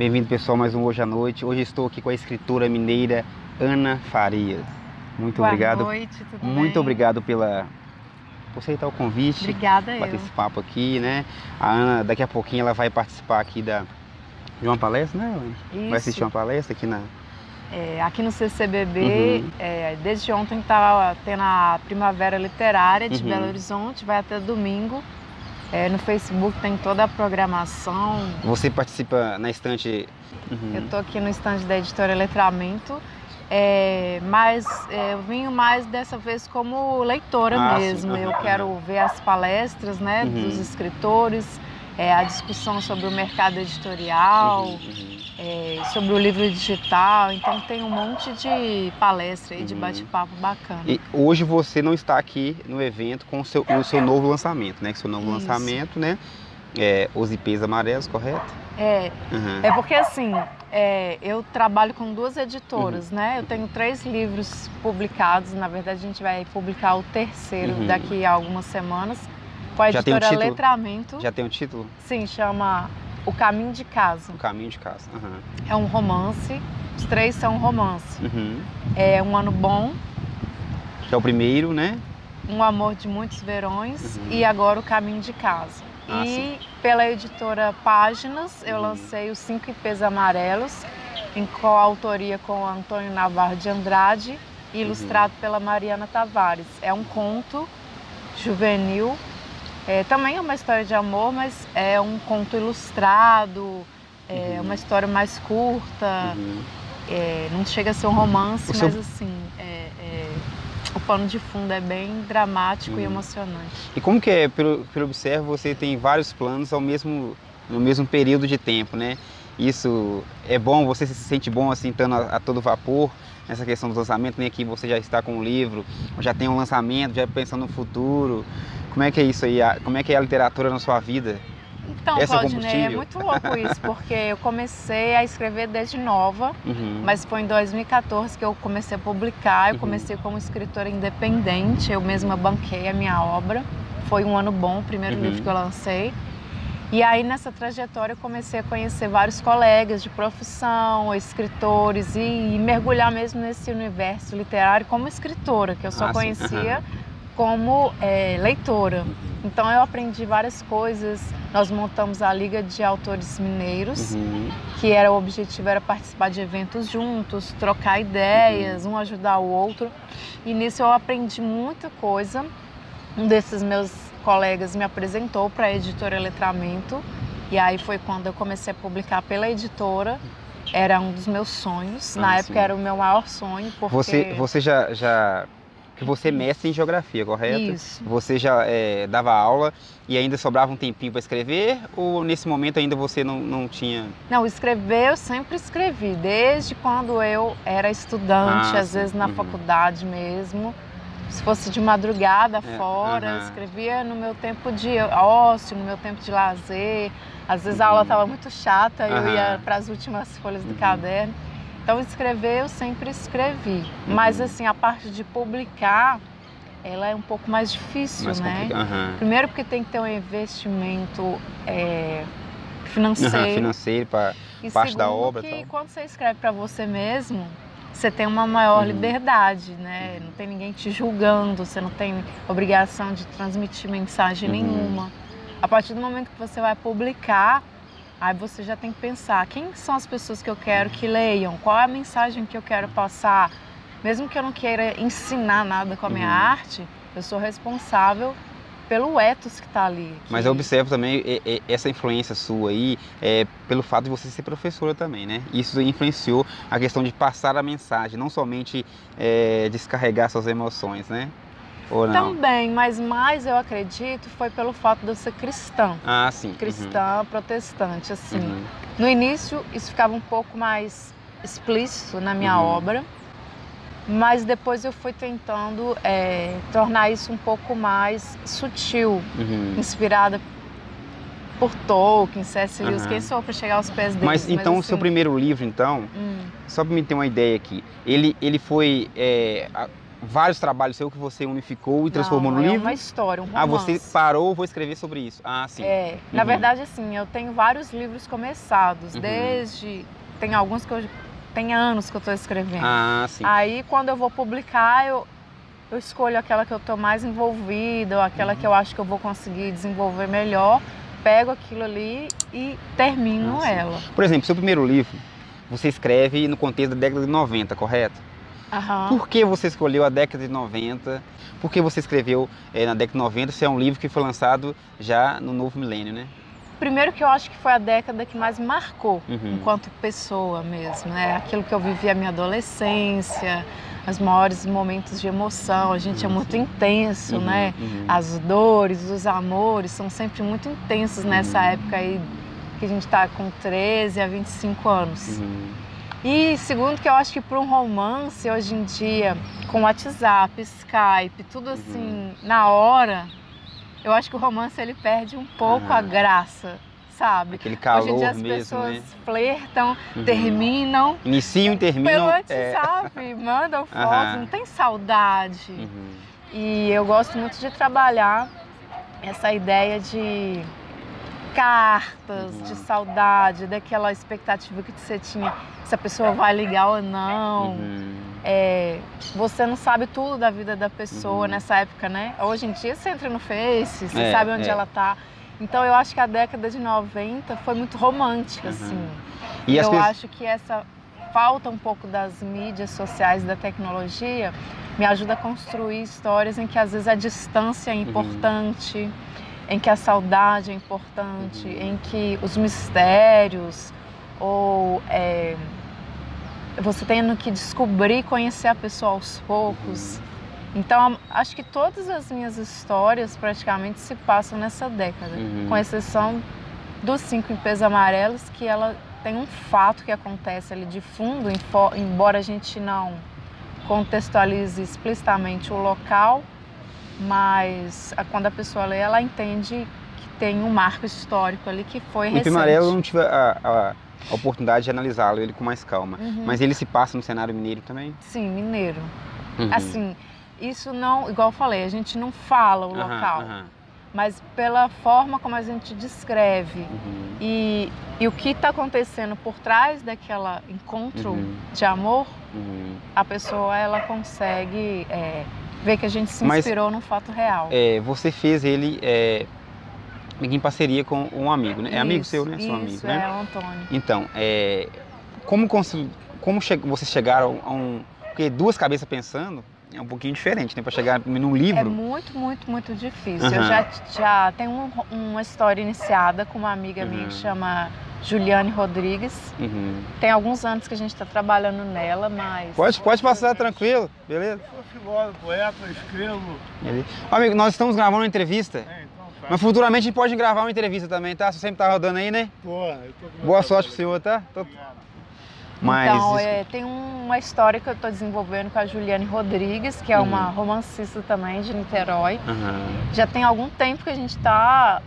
Bem-vindo, pessoal, mais um Hoje à Noite. Hoje estou aqui com a escritora mineira Ana Farias. Muito Boa obrigado. noite, tudo Muito bem? obrigado pela por aceitar o convite. Obrigada bater eu. esse papo aqui, né? A Ana, daqui a pouquinho, ela vai participar aqui da, de uma palestra, né? Ana? Vai assistir Isso. uma palestra aqui na. É, aqui no CCBB, Uhum. é, desde ontem estava tendo a Primavera Literária de Uhum. Belo Horizonte, vai até domingo. É, no Facebook tem toda a programação. Você participa na estante. Uhum. Eu estou aqui no estande da editora Letramento, é, mas é, eu vim mais dessa vez como leitora Ah, sim. mesmo. Eu quero ver as palestras né, Uhum. dos escritores, é, a discussão sobre o mercado editorial. Uhum, uhum. é, sobre o livro digital, então tem um monte de palestra aí, de Uhum. bate-papo bacana. E hoje você não está aqui no evento com o seu, o seu novo lançamento, né? Com o seu novo Isso. lançamento, né? É, Os IPs amarelos, correto? É, Uhum. é porque assim, é, eu trabalho com duas editoras, né? Eu tenho três livros publicados, na verdade a gente vai publicar o terceiro Uhum. daqui a algumas semanas, com a Já tem editora título? Letramento. Já tem o título? Sim, chama O Caminho de Casa. O Caminho de Casa. Uhum. É um romance, os três são romance. Uhum. É Um Ano Bom, Que é o primeiro, né? Um Amor de Muitos Verões Uhum. e agora O Caminho de Casa. Ah, e pela editora Páginas, eu Uhum. lancei os Cinco IPs Amarelos, em coautoria com Antônio Navarro de Andrade Uhum. ilustrado pela Mariana Tavares. É um conto juvenil, é, também é uma história de amor, mas é um conto ilustrado, é Uhum. uma história mais curta, Uhum. é, não chega a ser um romance, seu- mas assim, é- é, o pano de fundo é bem dramático e Uhum. emocionante. E como que é, pelo, pelo observo, você tem vários planos ao mesmo, no mesmo período de tempo, né? Isso é bom, você se sente bom assim, estando a, a todo vapor nessa questão dos lançamentos, nem aqui você já está com um livro, já tem um lançamento, já pensando no futuro. Como é que é isso aí? Como é que é a literatura na sua vida? Então, Esse é Claudinei, é muito louco isso, porque eu comecei a escrever desde nova, Uhum. mas foi em 2014 que eu comecei a publicar. Eu Uhum. comecei como escritora independente, eu mesma banquei a minha obra. Foi um ano bom, o primeiro Uhum. livro que eu lancei. E aí, nessa trajetória, eu comecei a conhecer vários colegas de profissão, escritores, e, e mergulhar mesmo nesse universo literário como escritora, que eu só Ah, conhecia Aham. como é, leitora. Uhum. Então eu aprendi várias coisas. Nós montamos a Liga de Autores Mineiros, Uhum. que era o objetivo era participar de eventos juntos, trocar ideias, um ajudar o outro. E nisso eu aprendi muita coisa. Um desses meus colegas me apresentou para a editora Letramento. E aí foi quando eu comecei a publicar pela editora. Era um dos meus sonhos. Na Ah, época sim. era o meu maior sonho, porque Você, você já, já. Que você é mestre em geografia, correto? isso. Você já é, dava aula e ainda sobrava um tempinho para escrever? Ou nesse momento ainda você não, não tinha. Não, escrever eu sempre escrevi, desde quando eu era estudante, Ah, às sim. vezes na Uhum. faculdade mesmo. Se fosse de madrugada É, fora, eu aham. escrevia no meu tempo de ócio, no meu tempo de lazer. Às vezes a aula Uhum. estava muito chata, eu Aham. ia para as últimas folhas do Uhum. caderno. Então escrever eu sempre escrevi. Mas Uhum. assim, a parte de publicar, ela é um pouco mais difícil, Mais né? Aham. Primeiro porque tem que ter um investimento é, financeiro. financeiro para parte da obra e quando você escreve para você mesmo, você tem uma maior Uhum. liberdade, né? Não tem ninguém te julgando, você não tem obrigação de transmitir mensagem Uhum. nenhuma. A partir do momento que você vai publicar, aí você já tem que pensar quem são as pessoas que eu quero que leiam, qual é a mensagem que eu quero passar. Mesmo que eu não queira ensinar nada com a minha Uhum. arte, eu sou responsável pelo ethos que está ali. Mas que- eu observo também essa influência sua aí, é, pelo fato de você ser professora também, né? Isso influenciou a questão de passar a mensagem, não somente é, descarregar suas emoções, né? Ou não? Também, mas mais eu acredito foi pelo fato de eu ser cristã. Ah, sim. Uhum. cristã protestante, assim. Uhum. No início isso ficava um pouco mais explícito na minha Uhum. obra, mas depois eu fui tentando é, tornar isso um pouco mais sutil, Uhum. inspirada por Tolkien, C.S. Lewis, Aham. quem sou para chegar aos pés deles? Mas então o seu assim, primeiro livro, então, hum, só para me ter uma ideia aqui, ele, ele foi é, vários trabalhos seus que você unificou e transformou Não, no é livro? uma história, um Ah, romance. você parou, vou escrever sobre isso. Ah, sim. É, na Uhum. verdade, assim, eu tenho vários livros começados, Uhum. desde. Tem alguns que eu. Tem anos que eu estou escrevendo. Ah, sim. Aí, quando eu vou publicar, eu, eu escolho aquela que eu estou mais envolvida, ou aquela Uhum. que eu acho que eu vou conseguir desenvolver melhor, pego aquilo ali e termino Ah, ela. Por exemplo, seu primeiro livro, você escreve no contexto da década de 90, correto? Aham. Por que você escolheu a década de 90? Por que você escreveu eh, na década de 90 se é um livro que foi lançado já no novo milênio, né? Primeiro que eu acho que foi a década que mais me marcou. Uhum. enquanto pessoa mesmo, né? Aquilo que eu vivi a minha adolescência, os maiores momentos de emoção, a gente é Uhum. muito intenso, Uhum, né? uhum. As dores, os amores são sempre muito intensos nessa Uhum. época aí que a gente tá com 13 a 25 anos. Uhum. E segundo que eu acho que para um romance hoje em dia, com WhatsApp, Skype, tudo assim, na hora, eu acho que o romance ele perde um pouco Ah. a graça, sabe? Aquele calor Hoje em dia as mesmo, pessoas né? flertam, Uhum. terminam Iniciam e terminam. pelo é, WhatsApp, mandam fotos, Aham. não tem saudade. uhum. E eu gosto muito de trabalhar essa ideia de cartas, Uhum. de saudade, daquela expectativa que você tinha se a pessoa vai ligar ou não. Uhum. É, você não sabe tudo da vida da pessoa Uhum. nessa época, né? Hoje em dia você entra no Face, você É, sabe onde é. ela tá. Então eu acho que a década de 90 foi muito romântica, Uhum. assim. E eu pessoas. acho que essa falta um pouco das mídias sociais, da tecnologia, me ajuda a construir histórias em que às vezes a distância é Uhum. importante, em que a saudade é importante, Uhum. em que os mistérios ou é, você tendo que descobrir, conhecer a pessoa aos poucos. Uhum. Então, acho que todas as minhas histórias praticamente se passam nessa década Uhum. com exceção dos cinco em peso amarelos, que ela tem um fato que acontece ali de fundo, embora a gente não contextualize explicitamente o local, mas quando a pessoa lê, ela entende que tem um marco histórico ali que foi O recente. Império Amarelo não tive a, a- a oportunidade de analisá-lo ele com mais calma. Uhum. Mas ele se passa no cenário mineiro também? Sim, mineiro. Uhum. Assim, isso não, igual eu falei, a gente não fala o local, mas pela forma como a gente descreve Uhum. e, e o que está acontecendo por trás daquela encontro Uhum. de amor, Uhum. a pessoa ela consegue é, ver que a gente se Mas- inspirou num fato real. É, você fez ele é, em parceria com um amigo, né? É amigo Isso, seu, né? Seu amigo, é né? o Antônio. Então, é, como, como che- vocês chegaram a um... Porque duas cabeças pensando é um pouquinho diferente, né? Para chegar num É livro. muito, muito, muito difícil. Eu Aham. já, já tenho um- uma história iniciada com uma amiga minha que Uhum. chama Juliane Rodrigues. Uhum. Tem alguns anos que a gente está trabalhando nela, mas. Pode, pode passar tranquilo, beleza? Sou filósofo, poeta, escrevo. Beleza. Amigo, nós estamos gravando uma entrevista, É. mas futuramente a gente pode gravar uma entrevista também, tá? Você sempre tá rodando aí, né? Pô, eu tô com Boa sorte pro senhor, tá? Tô- Obrigado. Mas Então, é, tem uma história que eu estou desenvolvendo com a Juliane Rodrigues, que é uma Uhum. romancista também de Niterói. Aham. Já tem algum tempo que a gente está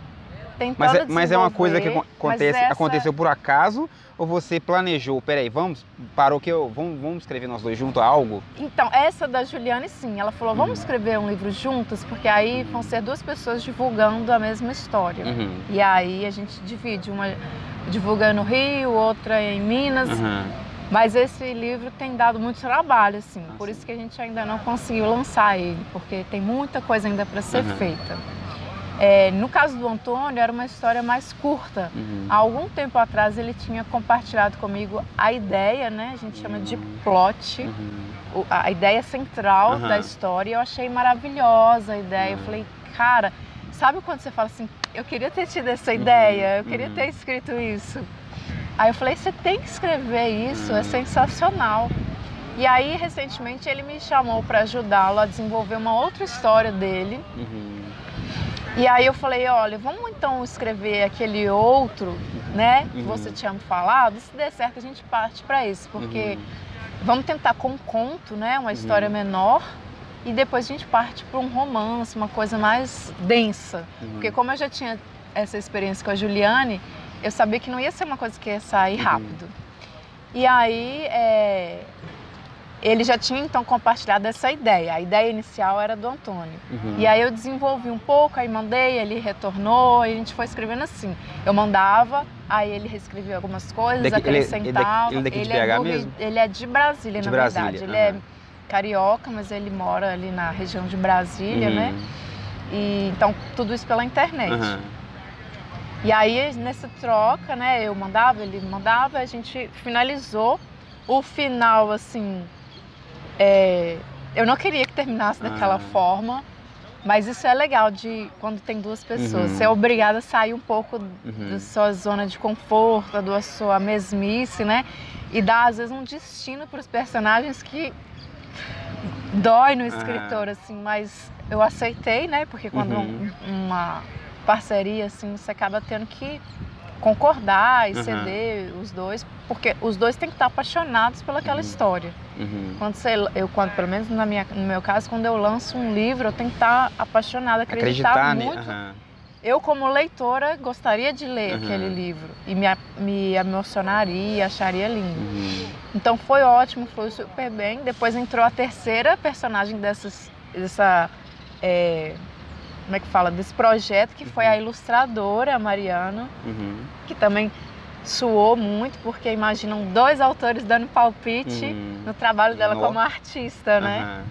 tentando Mas, é, mas é uma coisa que acontece, essa- aconteceu por acaso ou você planejou? Peraí, vamos, parou que eu, vamos, vamos escrever nós dois juntos algo? Então, essa da Juliane, sim. Ela falou, vamos Uhum. escrever um livro juntas, porque aí vão ser duas pessoas divulgando a mesma história. Uhum. E aí a gente divide, uma divulga no Rio, outra em Minas. Aham. Mas esse livro tem dado muito trabalho, assim. Ah, por isso que a gente ainda não conseguiu lançar ele, porque tem muita coisa ainda para ser Aham. feita. É, no caso do Antônio, era uma história mais curta. Uhum. Há algum tempo atrás ele tinha compartilhado comigo a ideia, né? A gente chama de Uhum. plot, Uhum. a ideia central Aham. da história. E eu achei maravilhosa a ideia. Eu Uhum. falei, cara, sabe quando você fala assim, eu queria ter tido essa ideia, eu queria uhum. ter escrito isso. Aí eu falei, você tem que escrever isso, é Uhum. sensacional. E aí, recentemente, ele me chamou para ajudá-lo a desenvolver uma outra história dele. Uhum. E aí eu falei, olha, vamos então escrever aquele outro, né, que Uhum. você tinha me falado. Se der certo, a gente parte para isso, porque Uhum. vamos tentar com um conto, né, uma história menor. E depois a gente parte para um romance, uma coisa mais densa. Uhum. Porque como eu já tinha essa experiência com a Juliane, eu sabia que não ia ser uma coisa que ia sair Uhum. rápido. E aí, é, ele já tinha então compartilhado essa ideia. A ideia inicial era do Antônio. Uhum. E aí eu desenvolvi um pouco, aí mandei, ele retornou, e a gente foi escrevendo assim. Eu mandava, aí ele reescrevia algumas coisas, Daqui- ele é- ele acrescentava. daqui- ele é de é mesmo? Ele é de Brasília, De na Brasília, verdade. Ele é carioca, mas ele mora ali na região de Brasília, Uhum. né? E então tudo isso pela internet. E aí, nessa troca, né, eu mandava, ele mandava, a gente finalizou. O final, assim, é, eu não queria que terminasse daquela Ah. forma, mas isso é legal de quando tem duas pessoas. Uhum. Você é obrigada a sair um pouco Uhum. da sua zona de conforto, da sua mesmice, né? E dar, às vezes, um destino para os personagens que dói no escritor, assim, mas eu aceitei, né? Porque quando Uhum. um- uma parceria, assim, você acaba tendo que concordar e ceder os dois, porque os dois têm que estar apaixonados pelaquela história. Uhum. Quando você, eu, quando, pelo menos na minha, no meu caso, quando eu lanço um livro, eu tenho que estar apaixonada, acreditar, Acreditar, muito. Aham. Eu, como leitora, gostaria de ler Uhum. aquele livro e me, me emocionaria, acharia lindo. Uhum. Então foi ótimo, foi super bem. Depois entrou a terceira personagem dessas, dessa. é, como é que fala? Desse projeto, que foi a ilustradora, a Mariana, Uhum. que também suou muito, porque imaginam dois autores dando palpite Uhum. no trabalho dela No- como artista, né? Aham.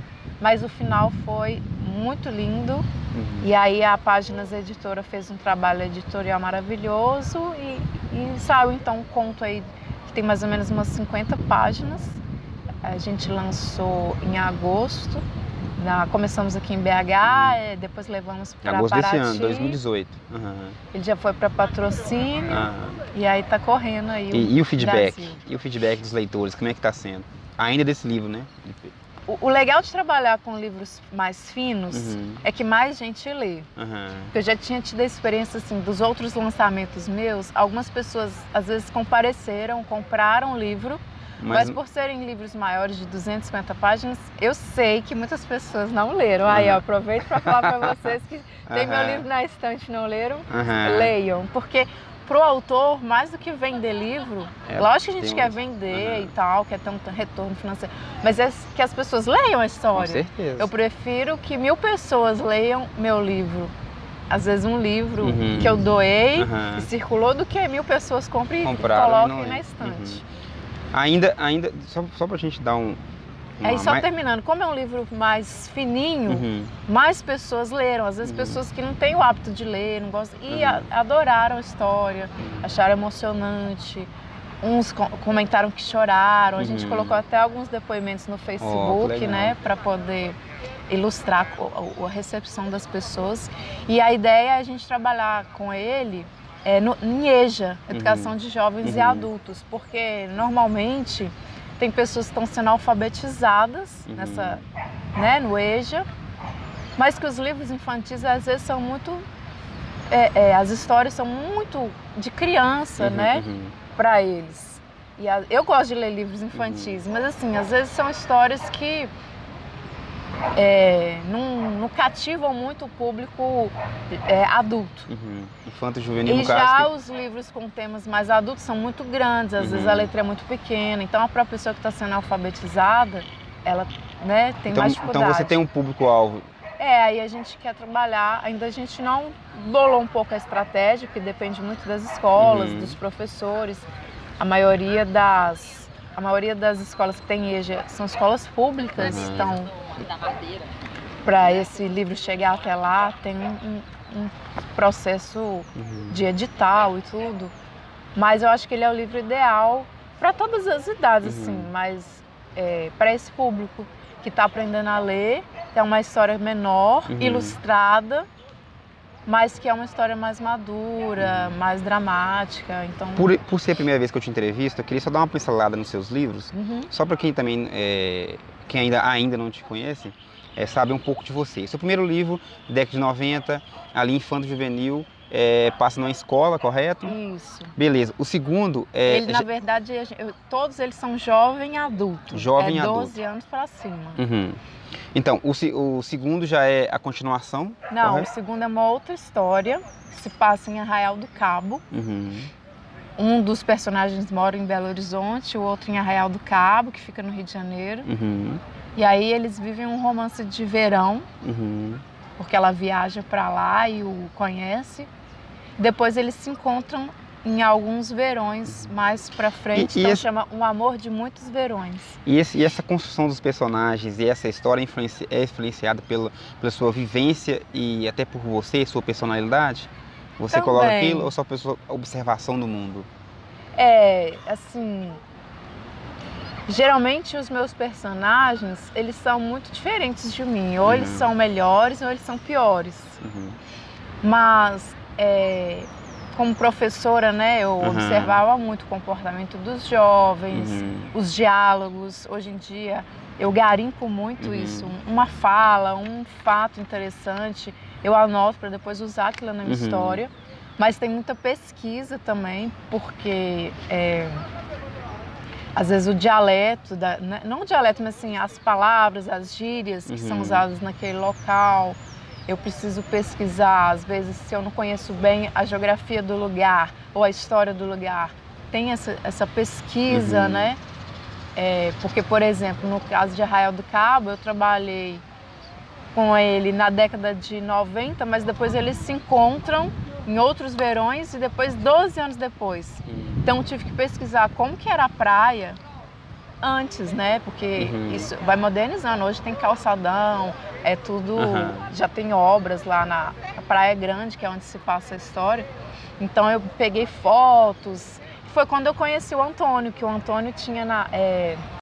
Mas o final foi muito lindo. Uhum. E aí a Páginas Editora fez um trabalho editorial maravilhoso e, e saiu então um conto aí que tem mais ou menos umas 50 páginas. A gente lançou em agosto. Na- começamos aqui em BH, eh, depois levamos para agosto Paraty. desse ano, 2018. Aham. Ele já foi para patrocínio Aham. e aí tá correndo aí. o E, e o feedback? Brasil. E o feedback dos leitores, como é que tá sendo? Ainda desse livro, né? O, o legal de trabalhar com livros mais finos Uhum. é que mais gente lê. Porque eu já tinha tido a experiência assim dos outros lançamentos meus. Algumas pessoas às vezes compareceram, compraram o livro, mas, Mas, por serem livros maiores de 250 páginas, eu sei que muitas pessoas não leram. Aí eu aproveito para falar para vocês que tem meu Aham. livro na estante não leram, Aham. leiam, porque pro autor, mais do que vender livro, É, lógico que a gente quer vender Aham. e tal, quer ter um retorno financeiro, mas é que as pessoas leiam a Com história. certeza. Eu prefiro que mil pessoas leiam meu livro. Às vezes um livro Uhum. que eu doei Aham. e circulou do que mil pessoas comprem e Compraram e coloquem na leem. estante. Ainda, ainda, só, só pra gente dar um. uma- Aí só mais- terminando, como é um livro mais fininho, Uhum. mais pessoas leram. Às vezes Uhum. pessoas que não têm o hábito de ler, não gostam, e Uhum. a- adoraram a história, acharam emocionante. Uns co- comentaram que choraram. A gente Uhum. colocou até alguns depoimentos no Facebook, legal. né, para poder ilustrar a recepção das pessoas. E a ideia é a gente trabalhar com ele é, no, em EJA, Educação de Jovens e Uhum. Adultos, porque normalmente tem pessoas que estão sendo alfabetizadas Uhum. nessa, né, no EJA, mas que os livros infantis às vezes são muito. é, é, as histórias são muito de criança, Uhum, né, uhum. para eles. E a- eu gosto de ler livros infantis, mas assim, às vezes são histórias que é, não, não cativam muito o público é, adulto. Uhum. Infanto juvenil E já caso. os livros com temas mais adultos são muito grandes, às vezes Uhum. a letra é muito pequena, então a própria pessoa que está sendo alfabetizada, ela né, tem então, mais então dificuldade. você tem um público-alvo. É, aí a gente quer trabalhar, ainda a gente não bolou um pouco a estratégia, porque depende muito das escolas, Uhum. dos professores. A maioria das a maioria das escolas que tem EJA são escolas públicas, Uhum. então para esse livro chegar até lá tem um, um- processo Uhum. de edital e tudo. Mas eu acho que ele é o livro ideal para todas as idades, Uhum. assim, mas para esse público que está aprendendo a ler, é uma história menor, Uhum. ilustrada, mas que é uma história mais madura, mais dramática. Então, Por, por ser a primeira vez que eu te entrevisto, eu queria só dar uma pincelada nos seus livros, Uhum. só para quem também, é, quem ainda, ainda não te conhece, é, saber um pouco de você. Seu primeiro livro, década de 90, ali Infanto Juvenil, é, passa numa escola, correto? Isso. Beleza. O segundo é. ele, na verdade, eu- todos eles são jovem adulto. Jovem é adulto. 12 anos para cima. Uhum. Então, o, o segundo já é a continuação? Não, correto? o segundo é uma outra história, que se passa em Arraial do Cabo. Uhum. Um dos personagens mora em Belo Horizonte, o outro em Arraial do Cabo, que fica no Rio de Janeiro. Uhum. E aí eles vivem um romance de verão, Uhum. porque ela viaja para lá e o conhece. Depois eles se encontram em alguns verões mais para frente, E- e então esse- chama Um Amor de Muitos Verões. E, esse- e essa construção dos personagens e essa história influenci- é influenciada pelo, pela sua vivência e até por você, sua personalidade? Você coloca Também. aquilo ou só pela sua observação do mundo? É, assim, geralmente os meus personagens, eles são muito diferentes de mim. Ou eles Uhum. são melhores ou eles são piores. Uhum. Mas é, como professora, né, eu Uhum. observava muito o comportamento dos jovens, Uhum. os diálogos. Hoje em dia eu garimpo muito Uhum. isso. Uma fala, um fato interessante, eu anoto para depois usar aquilo na minha Uhum. história. Mas tem muita pesquisa também, porque é, às vezes o dialeto, da, né, não o dialeto, mas assim, as palavras, as gírias que são Uhum. usadas naquele local, eu preciso pesquisar. Às vezes, se eu não conheço bem a geografia do lugar ou a história do lugar, tem essa, essa pesquisa, Uhum. né? É, porque, por exemplo, no caso de Arraial do Cabo, eu trabalhei com ele na década de 90, mas depois eles se encontram em outros verões e depois 12 anos depois. Então eu tive que pesquisar como que era a praia antes, né? Porque Uhum. isso vai modernizando. Hoje tem calçadão, é tudo. Aham. Já tem obras lá na, na Praia Grande, que é onde se passa a história. Então eu peguei fotos. Foi quando eu conheci o Antônio, que o Antônio tinha na, é,